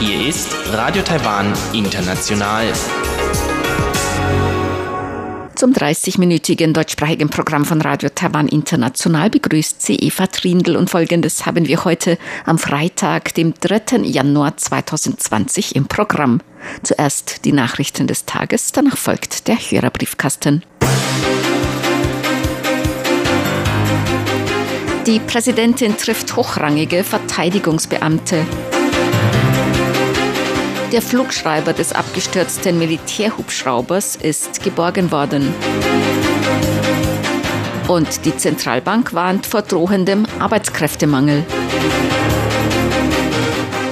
Hier ist Radio Taiwan International. Zum 30-minütigen deutschsprachigen Programm von Radio Taiwan International begrüßt sie Eva Trindl und folgendes haben wir heute am Freitag, dem 3. Januar 2020 im Programm. Zuerst die Nachrichten des Tages, danach folgt der Hörerbriefkasten. Die Präsidentin trifft hochrangige Verteidigungsbeamte. Der Flugschreiber des abgestürzten Militärhubschraubers ist geborgen worden. Und die Zentralbank warnt vor drohendem Arbeitskräftemangel.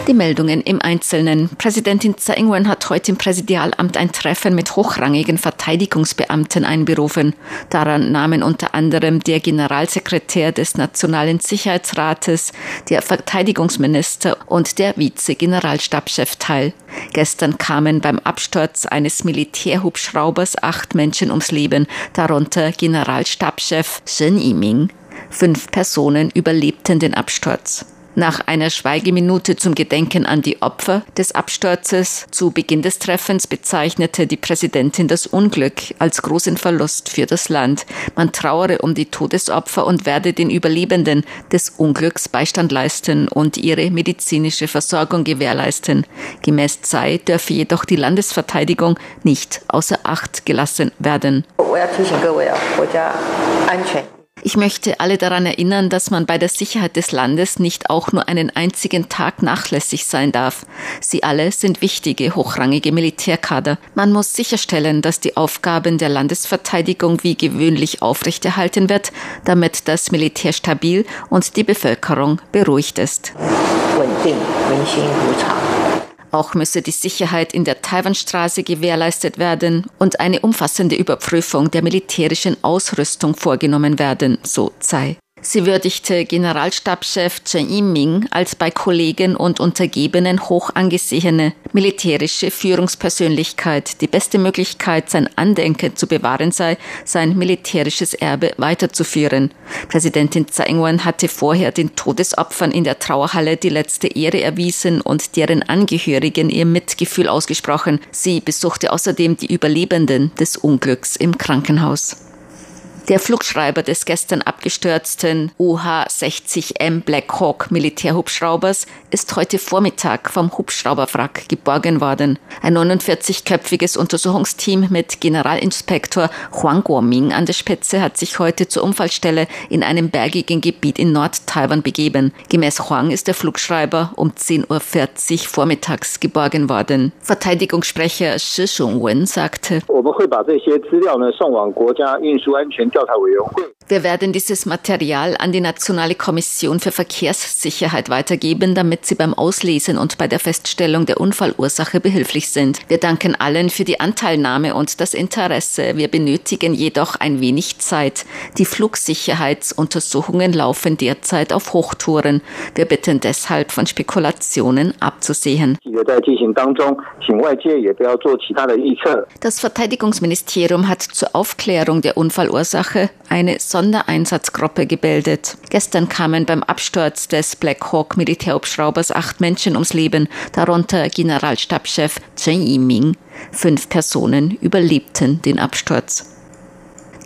Die Meldungen im Einzelnen. Präsidentin Tsai Ing-wen hat heute im Präsidialamt ein Treffen mit hochrangigen Verteidigungsbeamten einberufen. Daran nahmen unter anderem der Generalsekretär des Nationalen Sicherheitsrates, der Verteidigungsminister und der Vize-Generalstabschef teil. Gestern kamen beim Absturz eines Militärhubschraubers acht Menschen ums Leben, darunter Generalstabschef Shen Yiming. Fünf Personen überlebten den Absturz. Nach einer Schweigeminute zum Gedenken an die Opfer des Absturzes zu Beginn des Treffens bezeichnete die Präsidentin das Unglück als großen Verlust für das Land. Man trauere um die Todesopfer und werde den Überlebenden des Unglücks Beistand leisten und ihre medizinische Versorgung gewährleisten. Gemäß Tsai dürfe jedoch die Landesverteidigung nicht außer Acht gelassen werden. Ich möchte alle daran erinnern, dass man bei der Sicherheit des Landes nicht auch nur einen einzigen Tag nachlässig sein darf. Sie alle sind wichtige, hochrangige Militärkader. Man muss sicherstellen, dass die Aufgaben der Landesverteidigung wie gewöhnlich aufrechterhalten wird, damit das Militär stabil und die Bevölkerung beruhigt ist. Auch müsse die Sicherheit in der Taiwanstraße gewährleistet werden und eine umfassende Überprüfung der militärischen Ausrüstung vorgenommen werden, so Tsai. Sie würdigte Generalstabschef Chen Yiming als bei Kollegen und Untergebenen hoch angesehene militärische Führungspersönlichkeit. Die beste Möglichkeit, sein Andenken zu bewahren sei, sein militärisches Erbe weiterzuführen. Präsidentin Tsai Ing-wen hatte vorher den Todesopfern in der Trauerhalle die letzte Ehre erwiesen und deren Angehörigen ihr Mitgefühl ausgesprochen. Sie besuchte außerdem die Überlebenden des Unglücks im Krankenhaus. Der Flugschreiber des gestern abgestürzten UH-60M Black Hawk Militärhubschraubers ist heute Vormittag vom Hubschrauberwrack geborgen worden. Ein 49-köpfiges Untersuchungsteam mit Generalinspektor Huang Guoming an der Spitze hat sich heute zur Unfallstelle in einem bergigen Gebiet in Nord-Taiwan begeben. Gemäß Huang ist der Flugschreiber um 10.40 Uhr vormittags geborgen worden. Verteidigungssprecher Shi Shungwen sagte, dieses Material an die Nationale Kommission für Verkehrssicherheit weitergeben, damit sie beim Auslesen und bei der Feststellung der Unfallursache behilflich sind. Wir danken allen für die Anteilnahme und das Interesse. Wir benötigen jedoch ein wenig Zeit. Die Flugsicherheitsuntersuchungen laufen derzeit auf Hochtouren. Wir bitten deshalb von Spekulationen abzusehen. Das Verteidigungsministerium hat zur Aufklärung der Unfallursache Ursache eine Sondereinsatzgruppe gebildet. Gestern kamen beim Absturz des Black Hawk Militärhubschraubers acht Menschen ums Leben, darunter Generalstabschef Chen Yiming. Fünf Personen überlebten den Absturz.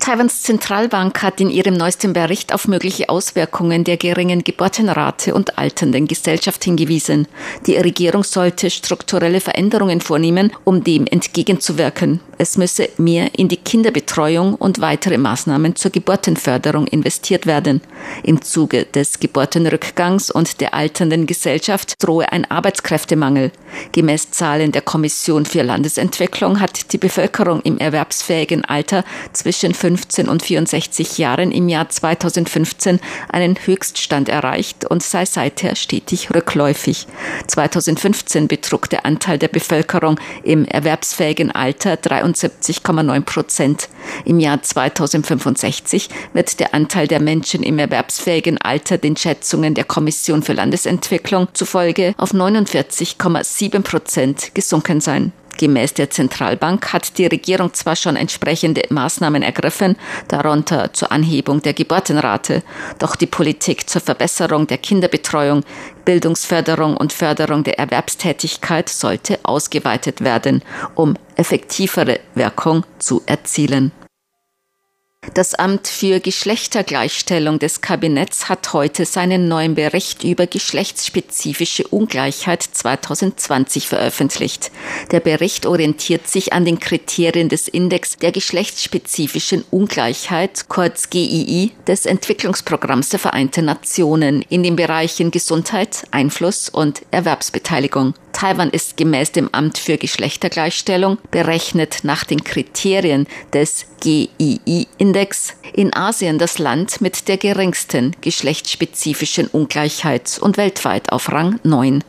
Taiwans Zentralbank hat in ihrem neuesten Bericht auf mögliche Auswirkungen der geringen Geburtenrate und alternden Gesellschaft hingewiesen. Die Regierung sollte strukturelle Veränderungen vornehmen, um dem entgegenzuwirken. Es müsse mehr in die Kinderbetreuung und weitere Maßnahmen zur Geburtenförderung investiert werden. Im Zuge des Geburtenrückgangs und der alternden Gesellschaft drohe ein Arbeitskräftemangel. Gemäß Zahlen der Kommission für Landesentwicklung hat die Bevölkerung im erwerbsfähigen Alter zwischen 15 und 64 Jahren im Jahr 2015 einen Höchststand erreicht und sei seither stetig rückläufig. 2015 betrug der Anteil der Bevölkerung im erwerbsfähigen Alter 73,9 Prozent. Im Jahr 2065 wird der Anteil der Menschen im erwerbsfähigen Alter den Schätzungen der Kommission für Landesentwicklung zufolge auf 49,7 Prozent gesunken sein. Gemäß der Zentralbank hat die Regierung zwar schon entsprechende Maßnahmen ergriffen, darunter zur Anhebung der Geburtenrate, doch die Politik zur Verbesserung der Kinderbetreuung, Bildungsförderung und Förderung der Erwerbstätigkeit sollte ausgeweitet werden, um effektivere Wirkung zu erzielen. Das Amt für Geschlechtergleichstellung des Kabinetts hat heute seinen neuen Bericht über geschlechtsspezifische Ungleichheit 2020 veröffentlicht. Der Bericht orientiert sich an den Kriterien des Index der geschlechtsspezifischen Ungleichheit, kurz GII, des Entwicklungsprogramms der Vereinten Nationen in den Bereichen Gesundheit, Einfluss und Erwerbsbeteiligung. Taiwan ist gemäß dem Amt für Geschlechtergleichstellung berechnet nach den Kriterien des GII-Index in Asien das Land mit der geringsten geschlechtsspezifischen Ungleichheit und weltweit auf Rang 9.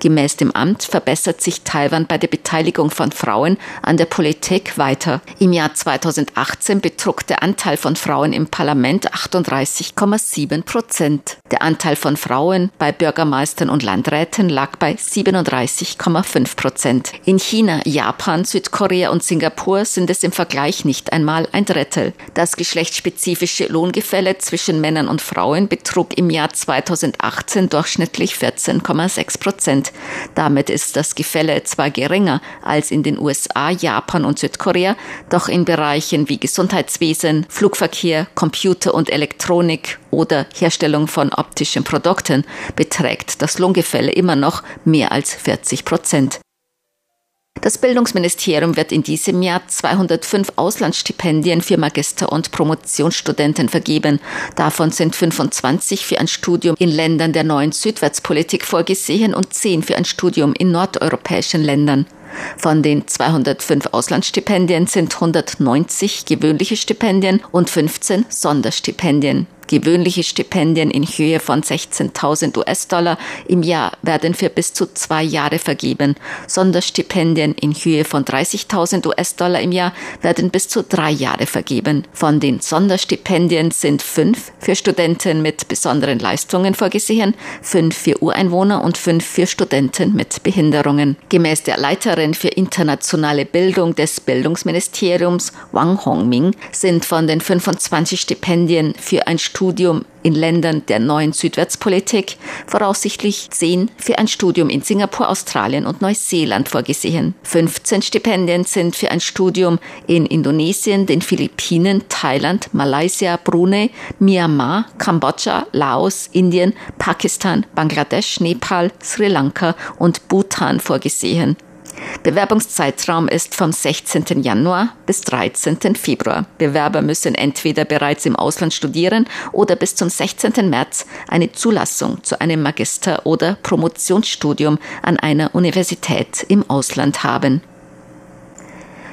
Gemäß dem Amt verbessert sich Taiwan bei der Beteiligung von Frauen an der Politik weiter. Im Jahr 2018 betrug der Anteil von Frauen im Parlament 38,7 Prozent. Der Anteil von Frauen bei Bürgermeistern und Landräten lag bei 37,5 Prozent. In China, Japan, Südkorea und Singapur sind es im Vergleich nicht einmal ein Drittel. Das geschlechtsspezifische Lohngefälle zwischen Männern und Frauen betrug im Jahr 2018 durchschnittlich 14,6 Prozent. Prozent. Damit ist das Gefälle zwar geringer als in den USA, Japan und Südkorea, doch in Bereichen wie Gesundheitswesen, Flugverkehr, Computer und Elektronik oder Herstellung von optischen Produkten beträgt das Lohngefälle immer noch mehr als 40 Prozent. Das Bildungsministerium wird in diesem Jahr 205 Auslandsstipendien für Magister- und Promotionsstudenten vergeben. Davon sind 25 für ein Studium in Ländern der neuen Südwärtspolitik vorgesehen und 10 für ein Studium in nordeuropäischen Ländern. Von den 205 Auslandsstipendien sind 190 gewöhnliche Stipendien und 15 Sonderstipendien. Gewöhnliche Stipendien in Höhe von 16.000 US-Dollar im Jahr werden für bis zu zwei Jahre vergeben. Sonderstipendien in Höhe von 30.000 US-Dollar im Jahr werden bis zu drei Jahre vergeben. Von den Sonderstipendien sind fünf für Studenten mit besonderen Leistungen vorgesehen, fünf für Ureinwohner und fünf für Studenten mit Behinderungen. Gemäß der Leiterin für internationale Bildung des Bildungsministeriums Wang Hongming sind von den 25 Stipendien für ein Studium in Ländern der neuen Südwärtspolitik, voraussichtlich zehn für ein Studium in Singapur, Australien und Neuseeland vorgesehen. 15 Stipendien sind für ein Studium in Indonesien, den Philippinen, Thailand, Malaysia, Brunei, Myanmar, Kambodscha, Laos, Indien, Pakistan, Bangladesch, Nepal, Sri Lanka und Bhutan vorgesehen. Bewerbungszeitraum ist vom 16. Januar bis 13. Februar. Bewerber müssen entweder bereits im Ausland studieren oder bis zum 16. März eine Zulassung zu einem Magister- oder Promotionsstudium an einer Universität im Ausland haben.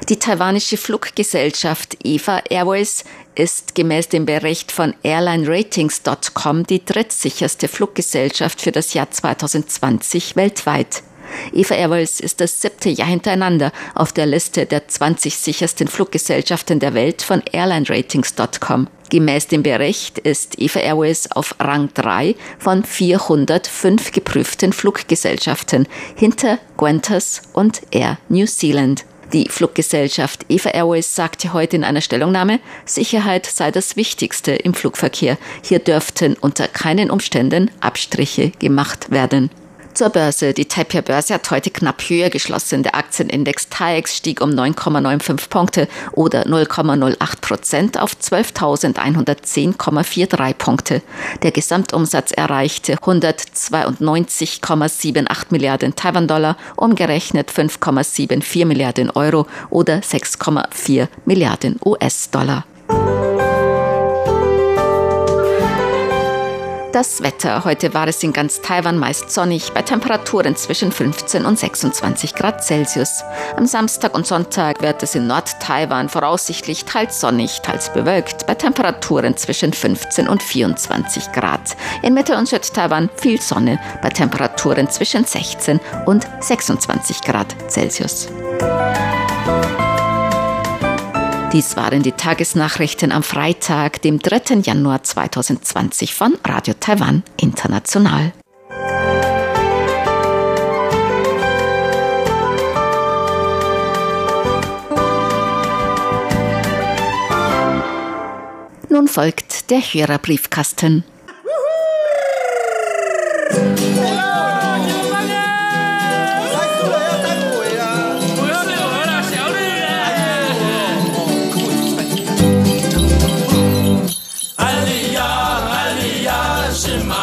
Die taiwanische Fluggesellschaft EVA Airways ist gemäß dem Bericht von AirlineRatings.com die drittsicherste Fluggesellschaft für das Jahr 2020 weltweit. Eva Airways ist das siebte Jahr hintereinander auf der Liste der 20 sichersten Fluggesellschaften der Welt von AirlineRatings.com. Gemäß dem Bericht ist Eva Airways auf Rang 3 von 405 geprüften Fluggesellschaften hinter Qantas und Air New Zealand. Die Fluggesellschaft Eva Airways sagte heute in einer Stellungnahme, Sicherheit sei das Wichtigste im Flugverkehr. Hier dürften unter keinen Umständen Abstriche gemacht werden. Zur Börse. Die Taipei-Börse hat heute knapp höher geschlossen. Der Aktienindex TAIEX stieg um 9,95 Punkte oder 0,08 Prozent auf 12.110,43 Punkte. Der Gesamtumsatz erreichte 192,78 Milliarden Taiwan-Dollar, umgerechnet 5,74 Milliarden Euro oder 6,4 Milliarden US-Dollar. Das Wetter. Heute war es in ganz Taiwan meist sonnig, bei Temperaturen zwischen 15 und 26 Grad Celsius. Am Samstag und Sonntag wird es in Nord-Taiwan voraussichtlich teils sonnig, teils bewölkt, bei Temperaturen zwischen 15 und 24 Grad. In Mitte- und Süd-Taiwan viel Sonne, bei Temperaturen zwischen 16 und 26 Grad Celsius. Dies waren die Tagesnachrichten am Freitag, dem 3. Januar 2020 von Radio Taiwan International. Nun folgt der Hörerbriefkasten.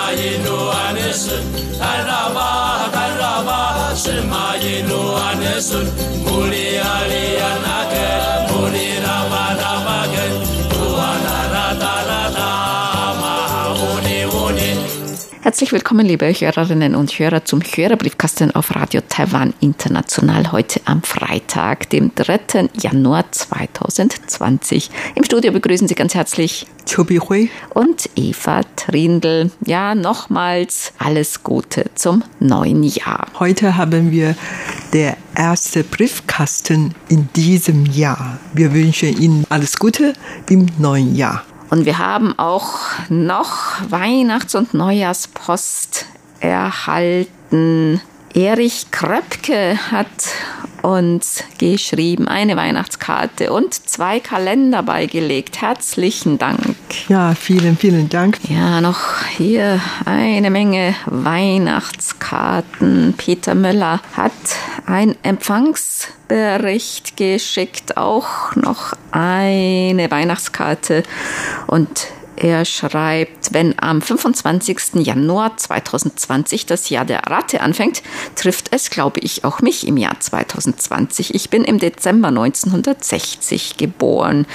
Maye no anesun, Herzlich willkommen, liebe Hörerinnen und Hörer, zum Hörerbriefkasten auf Radio Taiwan International heute am Freitag, dem 3. Januar 2020. Im Studio begrüßen Sie ganz herzlich Chobi Hui und Eva Trindl. Ja, nochmals alles Gute zum neuen Jahr. Heute haben wir der erste Briefkasten in diesem Jahr. Wir wünschen Ihnen alles Gute im neuen Jahr. Und wir haben auch noch Weihnachts- und Neujahrspost erhalten. Erich Kröpke hat uns geschrieben, eine Weihnachtskarte und zwei Kalender beigelegt. Herzlichen Dank. Ja, vielen, vielen Dank. Ja, noch hier eine Menge Weihnachtskarten. Peter Müller hat ein Empfangsbericht geschickt, auch noch eine Weihnachtskarte und er schreibt, wenn am 25. Januar 2020 das Jahr der Ratte anfängt, trifft es, glaube ich, auch mich im Jahr 2020. Ich bin im Dezember 1960 geboren.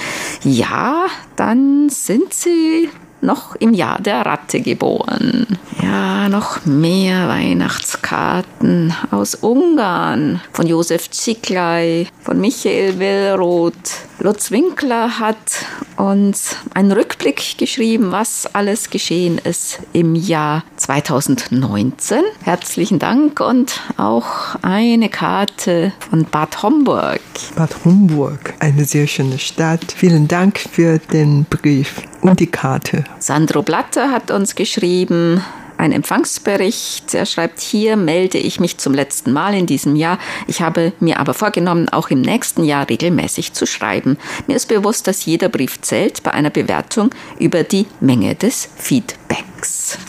Ja, dann sind Sie noch im Jahr der Ratte geboren. Ja, noch mehr Weihnachtskarten aus Ungarn von Josef Ziklay, von Michael Willroth. Lutz Winkler hat uns einen Rückblick geschrieben, was alles geschehen ist im Jahr 2019. Herzlichen Dank und auch eine Karte von Bad Homburg. Bad Homburg, eine sehr schöne Stadt. Vielen Dank für den Brief und die Karte. Sandro Blatter hat uns geschrieben, ein Empfangsbericht. Er schreibt, hier melde ich mich zum letzten Mal in diesem Jahr. Ich habe mir aber vorgenommen, auch im nächsten Jahr regelmäßig zu schreiben. Mir ist bewusst, dass jeder Brief zählt bei einer Bewertung über die Menge des Feedbacks.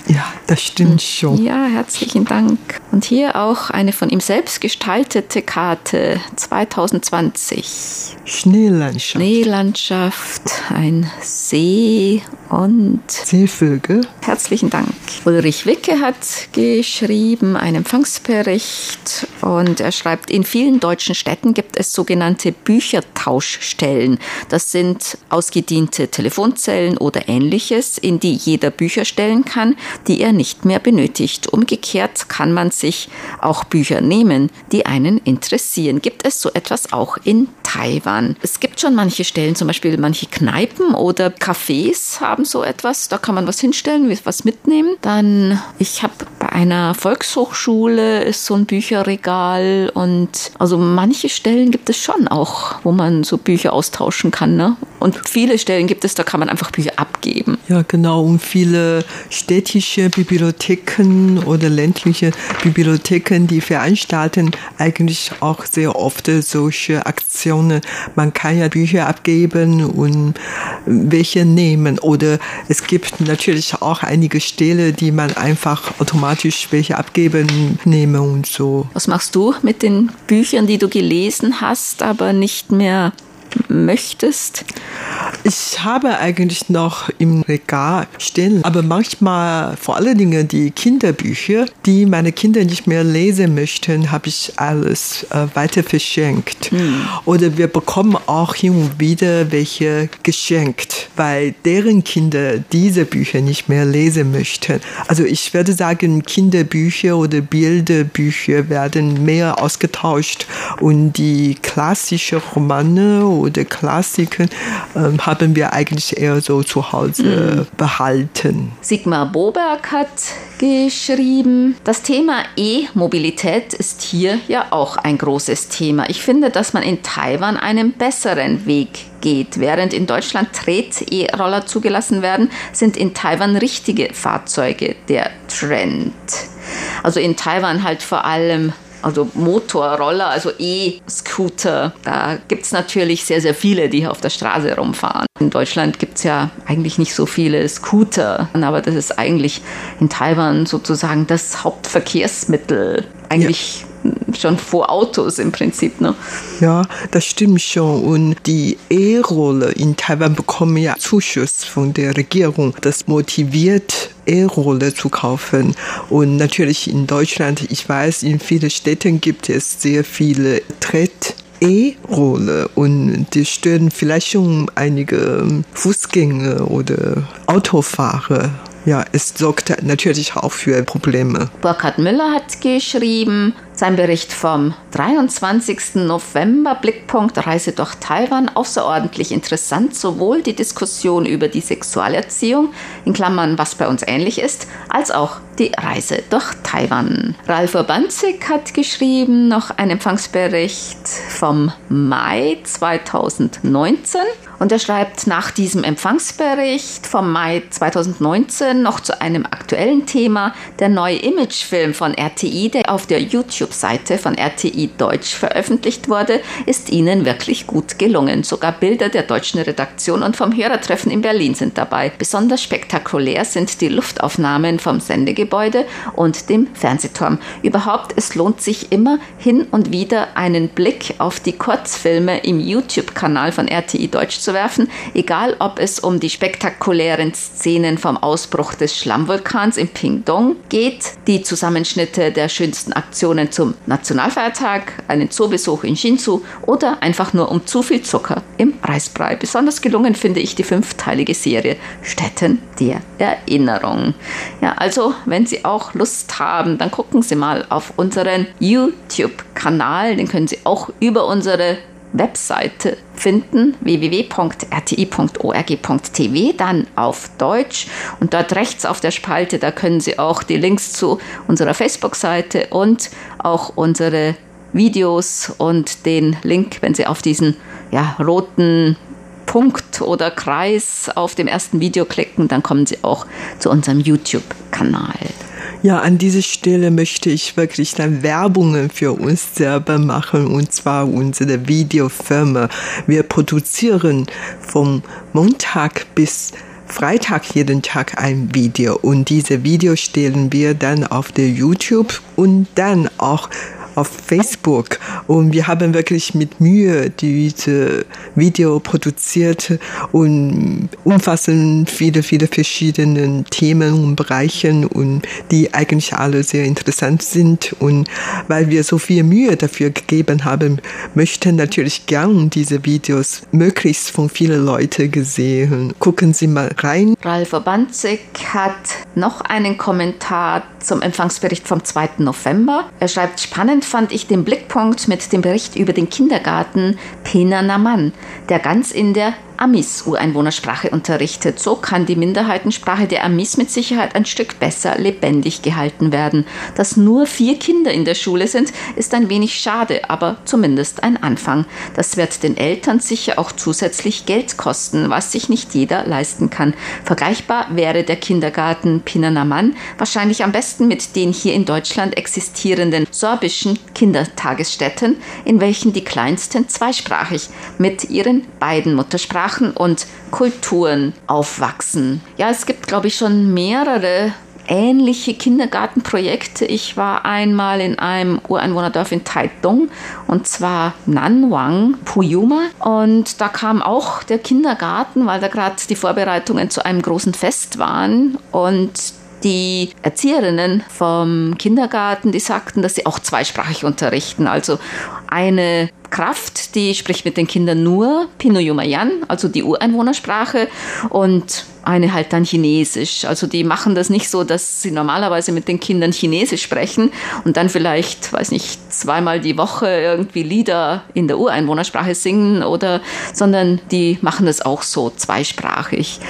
Ja, das stimmt schon. Ja, herzlichen Dank. Und hier auch eine von ihm selbst gestaltete Karte 2020. Schneelandschaft. Schneelandschaft, ein See und Seevögel. Herzlichen Dank. Ulrich Wicke hat geschrieben einen Empfangsbericht und er schreibt, in vielen deutschen Städten gibt es sogenannte Büchertauschstellen. Das sind ausgediente Telefonzellen oder ähnliches, in die jeder Bücher stellen kann, die er nicht mehr benötigt. Umgekehrt kann man sich auch Bücher nehmen, die einen interessieren. Gibt es so etwas auch in Taiwan? Es gibt schon manche Stellen, zum Beispiel manche Kneipen oder Cafés haben so etwas. Da kann man was hinstellen, was mitnehmen. Dann, ich habe bei einer Volkshochschule ist so ein Bücherregal und also manche Stellen gibt es schon auch, wo man so Bücher austauschen kann. Ne? Und viele Stellen gibt es, da kann man einfach Bücher abgeben. Ja, genau. Und viele städtische Bibliotheken oder ländliche Bibliotheken, die veranstalten eigentlich auch sehr oft solche Aktionen. Man kann ja Bücher abgeben und welche nehmen. Oder es gibt natürlich auch einige Städte, die man einfach automatisch welche abgeben, nehmen und so. Was machst du mit den Büchern, die du gelesen hast, aber nicht mehr möchtest? Ich habe eigentlich noch im Regal stehen, aber manchmal vor allen Dingen die Kinderbücher, die meine Kinder nicht mehr lesen möchten, habe ich alles äh, weiter verschenkt. Hm. Oder wir bekommen auch hin und wieder welche geschenkt, weil deren Kinder diese Bücher nicht mehr lesen möchten. Also ich würde sagen, Kinderbücher oder Bilderbücher werden mehr ausgetauscht und die klassischen Romane oder Klassiken äh, haben wir eigentlich eher so zu Hause mhm. behalten. Sigmar Boberg hat geschrieben, das Thema E-Mobilität ist hier ja auch ein großes Thema. Ich finde, dass man in Taiwan einen besseren Weg geht. Während in Deutschland Tret-E-Roller zugelassen werden, sind in Taiwan richtige Fahrzeuge der Trend. Also in Taiwan halt vor allem also Motorroller, also E-Scooter. Da gibt es natürlich sehr, sehr viele, die auf der Straße rumfahren. In Deutschland gibt es ja eigentlich nicht so viele Scooter, aber das ist eigentlich in Taiwan sozusagen das Hauptverkehrsmittel. Eigentlich ja schon vor Autos im Prinzip. Ne? Ja, das stimmt schon. Und die E-Roller in Taiwan bekommen ja Zuschuss von der Regierung. Das motiviert E-Roller zu kaufen. Und natürlich in Deutschland, ich weiß, in vielen Städten gibt es sehr viele Tritt. E-Rolle und die stören vielleicht schon einige Fußgänger oder Autofahrer ja, es sorgt natürlich auch für Probleme. Burkhard Müller hat geschrieben, sein Bericht vom 23. November, Blickpunkt Reise durch Taiwan, außerordentlich interessant, sowohl die Diskussion über die Sexualerziehung, in Klammern, was bei uns ähnlich ist, als auch die Reise durch Taiwan. Ralf Urbanzig hat geschrieben, noch ein Empfangsbericht vom Mai 2019. Und er schreibt nach diesem Empfangsbericht vom Mai 2019 noch zu einem aktuellen Thema. Der neue Imagefilm von RTI, der auf der YouTube-Seite von RTI Deutsch veröffentlicht wurde, ist Ihnen wirklich gut gelungen. Sogar Bilder der deutschen Redaktion und vom Hörertreffen in Berlin sind dabei. Besonders spektakulär sind die Luftaufnahmen vom Sendegebäude und dem Fernsehturm. Überhaupt, es lohnt sich immer hin und wieder einen Blick auf die Kurzfilme im YouTube-Kanal von RTI Deutsch zu werfen, egal ob es um die spektakulären Szenen vom Ausbruch des Schlammvulkans in Pingdong geht, die Zusammenschnitte der schönsten Aktionen zum Nationalfeiertag, einen Zoobesuch in Shinzu oder einfach nur um zu viel Zucker im Reisbrei. Besonders gelungen finde ich die fünfteilige Serie Städten der Erinnerung. Ja, also wenn Sie auch Lust haben, dann gucken Sie mal auf unseren YouTube-Kanal. Den können Sie auch über unsere Webseite finden, www.rti.org.tv, dann auf Deutsch. Und dort rechts auf der Spalte, da können Sie auch die Links zu unserer Facebook-Seite und auch unsere Videos und den Link, wenn Sie auf diesen ja, roten Punkt oder Kreis auf dem ersten Video klicken, dann kommen Sie auch zu unserem YouTube-Kanal. Ja, an dieser Stelle möchte ich wirklich dann Werbungen für uns selber machen und zwar unsere Videofirma. Wir produzieren vom Montag bis Freitag jeden Tag ein Video und diese Video stellen wir dann auf der YouTube und dann auch auf Facebook und wir haben wirklich mit Mühe diese Video produziert und umfassen viele, viele verschiedene Themen und Bereiche und die eigentlich alle sehr interessant sind und weil wir so viel Mühe dafür gegeben haben, möchten natürlich gern diese Videos möglichst von vielen Leuten gesehen. Gucken Sie mal rein. Ralf Banzig hat noch einen Kommentar zum Empfangsbericht vom 2. November. Er schreibt, spannend fand ich den Blickpunkt mit dem Bericht über den Kindergarten Penanaman, der ganz in der Amis-Ureinwohnersprache unterrichtet. So kann die Minderheitensprache der Amis mit Sicherheit ein Stück besser lebendig gehalten werden. Dass nur vier Kinder in der Schule sind, ist ein wenig schade, aber zumindest ein Anfang. Das wird den Eltern sicher auch zusätzlich Geld kosten, was sich nicht jeder leisten kann. Vergleichbar wäre der Kindergarten Pinanaman wahrscheinlich am besten mit den hier in Deutschland existierenden sorbischen Kindertagesstätten, in welchen die Kleinsten zweisprachig mit ihren beiden Muttersprachen Sprachen und Kulturen aufwachsen. Ja, es gibt, glaube ich, schon mehrere ähnliche Kindergartenprojekte. Ich war einmal in einem Ureinwohnerdorf in Taitung und zwar Nanwang, Puyuma. Und da kam auch der Kindergarten, weil da gerade die Vorbereitungen zu einem großen Fest waren. Und die Erzieherinnen vom Kindergarten, die sagten, dass sie auch zweisprachig unterrichten. Also eine Kraft, die spricht mit den Kindern nur Pinoyumayan, also die Ureinwohnersprache, und eine halt dann Chinesisch. Also die machen das nicht so, dass sie normalerweise mit den Kindern Chinesisch sprechen und dann vielleicht, weiß nicht, zweimal die Woche irgendwie Lieder in der Ureinwohnersprache singen oder, sondern die machen das auch so zweisprachig.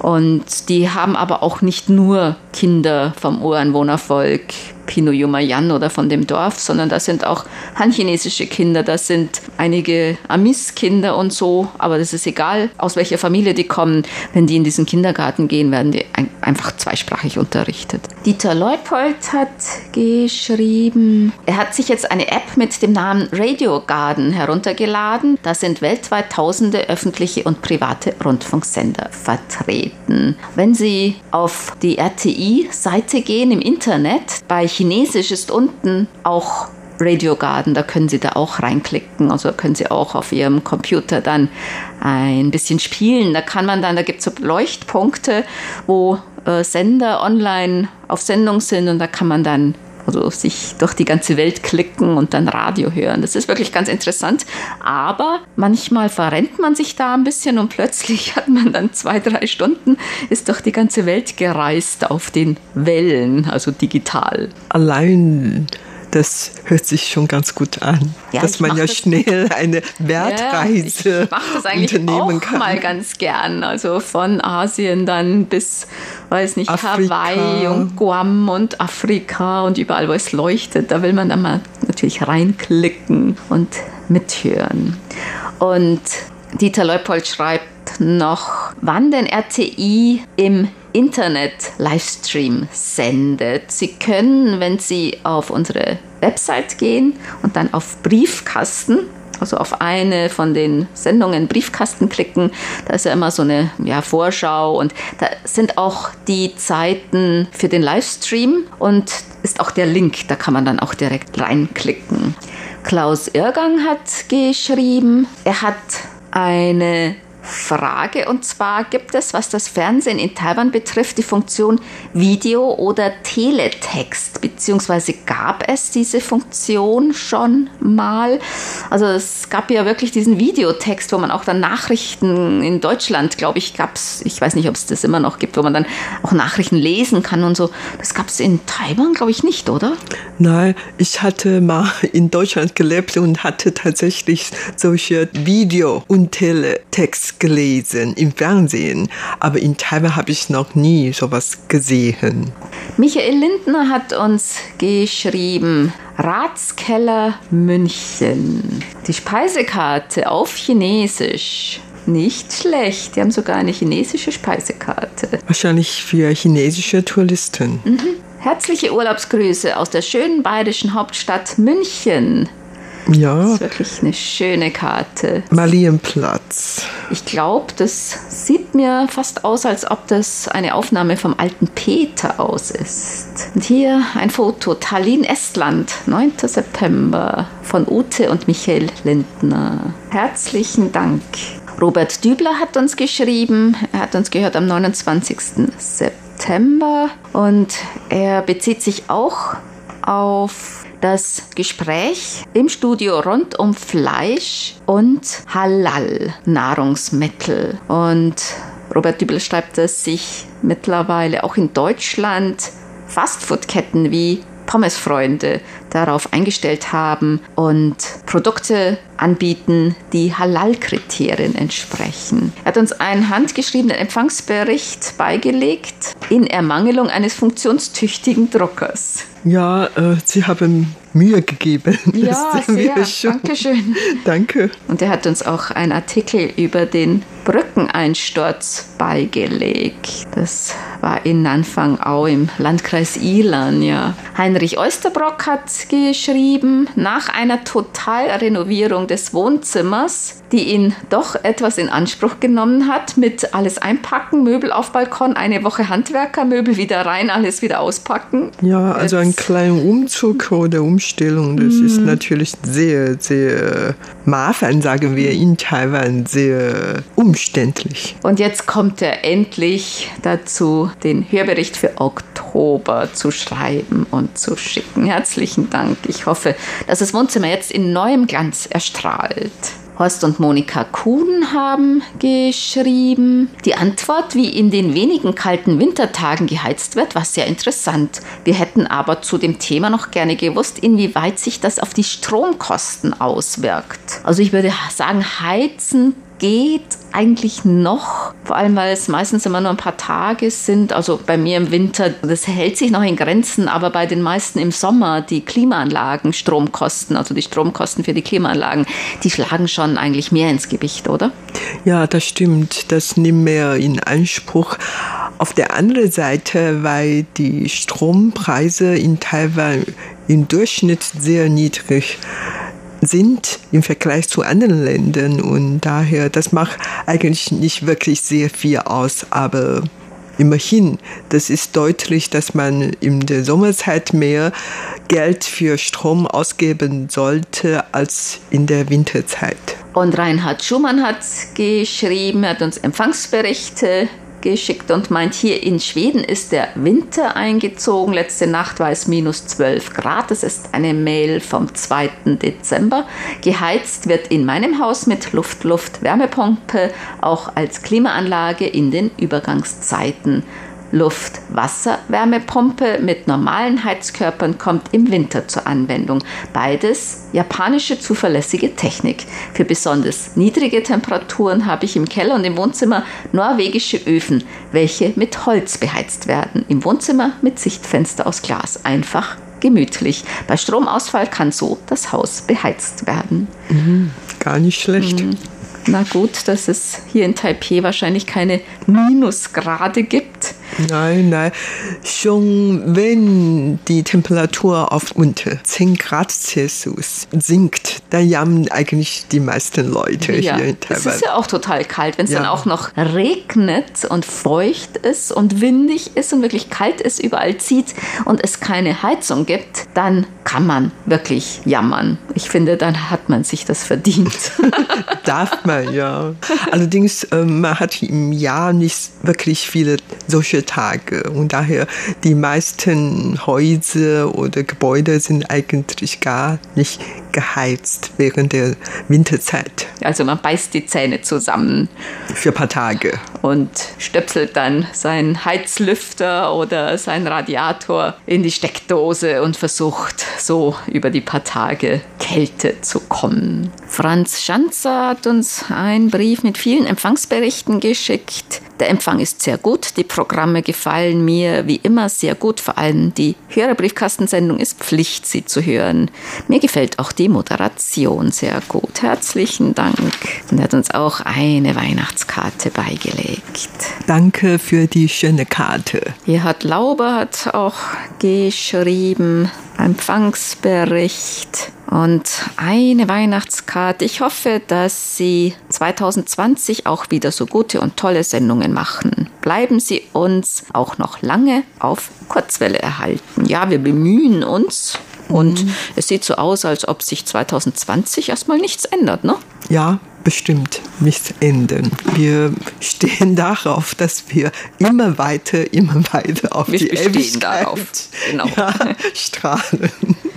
Und die haben aber auch nicht nur Kinder vom Ureinwohnervolk Pino Yumayan oder von dem Dorf, sondern da sind auch han-chinesische Kinder, da sind einige Amis-Kinder und so, aber das ist egal, aus welcher Familie die kommen. Wenn die in diesen Kindergarten gehen, werden die ein einfach zweisprachig unterrichtet. Dieter Leupold hat geschrieben, er hat sich jetzt eine App mit dem Namen Radio Garden heruntergeladen. Da sind weltweit tausende öffentliche und private Rundfunksender vertreten. Wenn Sie auf die RTI-Seite gehen im Internet, bei Chinesisch ist unten auch Radio Garden, da können Sie da auch reinklicken. Also können Sie auch auf Ihrem Computer dann ein bisschen spielen. Da kann man dann, da gibt es so Leuchtpunkte, wo äh, Sender online auf Sendung sind und da kann man dann also sich durch die ganze Welt klicken und dann Radio hören. Das ist wirklich ganz interessant. Aber manchmal verrennt man sich da ein bisschen und plötzlich hat man dann zwei, drei Stunden, ist durch die ganze Welt gereist auf den Wellen, also digital. Allein das hört sich schon ganz gut an, ja, dass man ja das schnell eine Wertreise ja, ich mache das eigentlich unternehmen auch kann. mal ganz gern, also von Asien dann bis, weiß nicht, Afrika. Hawaii und Guam und Afrika und überall, wo es leuchtet, da will man dann mal natürlich reinklicken und mithören. Und Dieter Leupold schreibt noch, wann denn RTI im Internet-Livestream sendet. Sie können, wenn Sie auf unsere Website gehen und dann auf Briefkasten, also auf eine von den Sendungen Briefkasten klicken, da ist ja immer so eine ja, Vorschau und da sind auch die Zeiten für den Livestream und ist auch der Link, da kann man dann auch direkt reinklicken. Klaus Irgang hat geschrieben, er hat eine Frage. Und zwar gibt es, was das Fernsehen in Taiwan betrifft, die Funktion Video oder Teletext, beziehungsweise gab es diese Funktion schon mal. Also es gab ja wirklich diesen Videotext, wo man auch dann Nachrichten in Deutschland, glaube ich, gab es, ich weiß nicht, ob es das immer noch gibt, wo man dann auch Nachrichten lesen kann und so. Das gab es in Taiwan, glaube ich, nicht, oder? Nein, ich hatte mal in Deutschland gelebt und hatte tatsächlich solche Video- und Teletext gelesen im Fernsehen, aber in Taiwan habe ich noch nie sowas gesehen. Michael Lindner hat uns geschrieben, Ratskeller München. Die Speisekarte auf Chinesisch. Nicht schlecht. Die haben sogar eine chinesische Speisekarte. Wahrscheinlich für chinesische Touristen. Mhm. Herzliche Urlaubsgrüße aus der schönen bayerischen Hauptstadt München. Ja. Das ist wirklich eine schöne Karte. Marienplatz. Ich glaube, das sieht mir fast aus, als ob das eine Aufnahme vom alten Peter aus ist. Und hier ein Foto. Tallinn, Estland, 9. September von Ute und Michael Lindner. Herzlichen Dank. Robert Dübler hat uns geschrieben. Er hat uns gehört am 29. September und er bezieht sich auch auf das Gespräch im Studio rund um Fleisch und Halal-Nahrungsmittel. Und Robert Dübel schreibt, dass sich mittlerweile auch in Deutschland Fastfood-Ketten wie Pommesfreunde darauf eingestellt haben und Produkte anbieten, die Halal-Kriterien entsprechen. Er hat uns einen handgeschriebenen Empfangsbericht beigelegt in Ermangelung eines funktionstüchtigen Druckers. Ja, äh, Sie haben Mühe gegeben. Ja, sehr. Dankeschön. Danke. Und er hat uns auch einen Artikel über den Brückeneinsturz beigelegt. Das war in Nanfangau im Landkreis Ilan, ja. Heinrich Oesterbrock hat geschrieben, nach einer Totalrenovierung des Wohnzimmers, die ihn doch etwas in Anspruch genommen hat, mit alles einpacken, Möbel auf Balkon, eine Woche Handwerkermöbel wieder rein, alles wieder auspacken. Ja, also ein kleiner Umzug oder Umstellung, das mm. ist mhm. natürlich sehr, sehr Mafan, sagen wir in Taiwan, sehr umständlich. Und jetzt kommt er endlich dazu, den Hörbericht für Oktober zu schreiben und zu schicken. Herzlichen Dank. Ich hoffe, dass das Wohnzimmer jetzt in neuem Glanz erstrahlt. Horst und Monika Kuhn haben geschrieben. Die Antwort, wie in den wenigen kalten Wintertagen geheizt wird, war sehr interessant. Wir hätten aber zu dem Thema noch gerne gewusst, inwieweit sich das auf die Stromkosten auswirkt. Also ich würde sagen, heizen geht eigentlich noch, vor allem weil es meistens immer nur ein paar Tage sind. Also bei mir im Winter, das hält sich noch in Grenzen, aber bei den meisten im Sommer die Klimaanlagen, Stromkosten, also die Stromkosten für die Klimaanlagen, die schlagen schon eigentlich mehr ins Gewicht, oder? Ja, das stimmt. Das nimmt mehr in Anspruch. Auf der anderen Seite, weil die Strompreise in Taiwan im Durchschnitt sehr niedrig sind im Vergleich zu anderen Ländern und daher, das macht eigentlich nicht wirklich sehr viel aus, aber immerhin, das ist deutlich, dass man in der Sommerzeit mehr Geld für Strom ausgeben sollte als in der Winterzeit. Und Reinhard Schumann hat geschrieben, hat uns Empfangsberichte geschickt und meint, hier in Schweden ist der Winter eingezogen. Letzte Nacht war es minus 12 Grad. Das ist eine Mail vom 2. Dezember. Geheizt wird in meinem Haus mit Luft-Luft-Wärmepumpe, auch als Klimaanlage in den Übergangszeiten. Luft-Wasser-Wärmepumpe mit normalen Heizkörpern kommt im Winter zur Anwendung. Beides japanische zuverlässige Technik. Für besonders niedrige Temperaturen habe ich im Keller und im Wohnzimmer norwegische Öfen, welche mit Holz beheizt werden. Im Wohnzimmer mit Sichtfenster aus Glas. Einfach gemütlich. Bei Stromausfall kann so das Haus beheizt werden. Mhm, gar nicht schlecht. Mhm. Na gut, dass es hier in Taipei wahrscheinlich keine Minusgrade gibt. Nein, nein. Schon wenn die Temperatur auf unter 10 Grad Celsius sinkt, dann jammern eigentlich die meisten Leute ja, hier in Taiwan. Es ist ja auch total kalt. Wenn es ja. dann auch noch regnet und feucht ist und windig ist und wirklich kalt ist, überall zieht und es keine Heizung gibt, dann kann man wirklich jammern. Ich finde, dann hat man sich das verdient. Darf man, ja. Allerdings, ähm, man hat im Jahr nicht wirklich viele solche Tage. Und daher die meisten Häuser oder Gebäude sind eigentlich gar nicht geheizt während der Winterzeit. Also man beißt die Zähne zusammen. Für ein paar Tage. Und stöpselt dann seinen Heizlüfter oder seinen Radiator in die Steckdose und versucht so über die paar Tage Kälte zu kommen. Franz Schanzer hat uns einen Brief mit vielen Empfangsberichten geschickt. Der Empfang ist sehr gut, die Programme gefallen mir wie immer sehr gut, vor allem die Hörerbriefkastensendung ist Pflicht, sie zu hören. Mir gefällt auch die Moderation sehr gut. Herzlichen Dank. Und er hat uns auch eine Weihnachtskarte beigelegt. Danke für die schöne Karte. Hier hat Lauber hat auch geschrieben, Empfangsbericht und eine Weihnachtskarte. Ich hoffe, dass Sie 2020 auch wieder so gute und tolle Sendungen machen. Bleiben Sie uns auch noch lange auf Kurzwelle erhalten. Ja, wir bemühen uns. Und mhm. es sieht so aus, als ob sich 2020 erstmal nichts ändert, ne? Ja, bestimmt nichts ändern. Wir stehen darauf, dass wir immer weiter, immer weiter auf wir die Ewigkeit darauf. Genau. Ja, strahlen.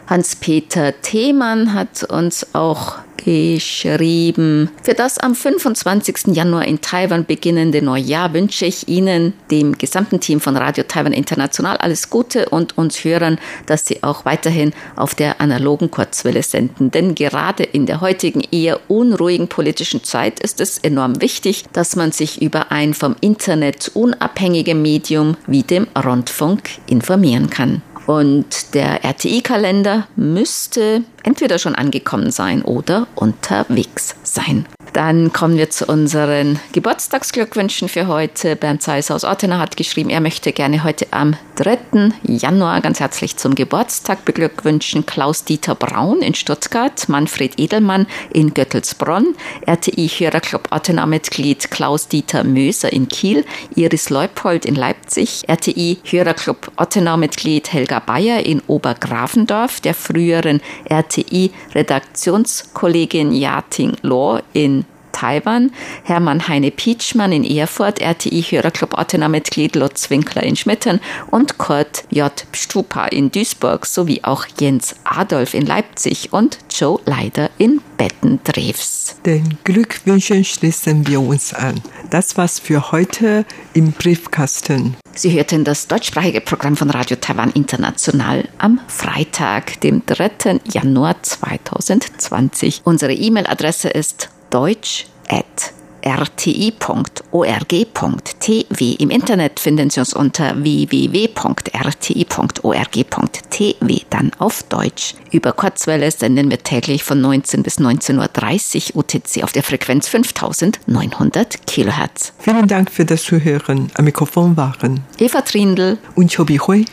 Hans-Peter Themann hat uns auch geschrieben. Für das am 25. Januar in Taiwan beginnende Neujahr wünsche ich Ihnen, dem gesamten Team von Radio Taiwan International, alles Gute und uns Hörern, dass Sie auch weiterhin auf der analogen Kurzwelle senden. Denn gerade in der heutigen eher unruhigen politischen Zeit ist es enorm wichtig, dass man sich über ein vom Internet unabhängige Medium wie dem Rundfunk informieren kann. Und der RTI-Kalender müsste entweder schon angekommen sein oder unterwegs sein. Dann kommen wir zu unseren Geburtstagsglückwünschen für heute. Bernd Zeiss aus Ortenau hat geschrieben, er möchte gerne heute am 3. Januar ganz herzlich zum Geburtstag beglückwünschen Klaus-Dieter Braun in Stuttgart, Manfred Edelmann in Göttelsbronn, RTI-Hörerclub Ortenau-Mitglied Klaus-Dieter Möser in Kiel, Iris Leupold in Leipzig, RTI-Hörerclub Ortenau-Mitglied Helga Bayer in Obergrafendorf, der früheren RTI-Redaktionskollegin Yating Law in Taiwan, Hermann Heine Pietschmann in Erfurt, RTI-Hörerclub Ottener-Mitglied Lutz Winkler in Schmitten und Kurt J. Stupa in Duisburg sowie auch Jens Adolf in Leipzig und Joe Leider in Bettendrews. Den Glückwünschen schließen wir uns an. Das war's für heute im Briefkasten. Sie hörten das deutschsprachige Programm von Radio Taiwan International am Freitag, dem 3. Januar 2020. Unsere E-Mail-Adresse ist deutsch@ rti.org.tv. Im Internet finden Sie uns unter www.rti.org.tv, dann auf Deutsch. Über Kurzwelle senden wir täglich von 19 bis 19.30 Uhr UTC auf der Frequenz 5900 Kilohertz. Vielen Dank für das Zuhören. Am Mikrofon waren Eva Trindl und Chobi Hui.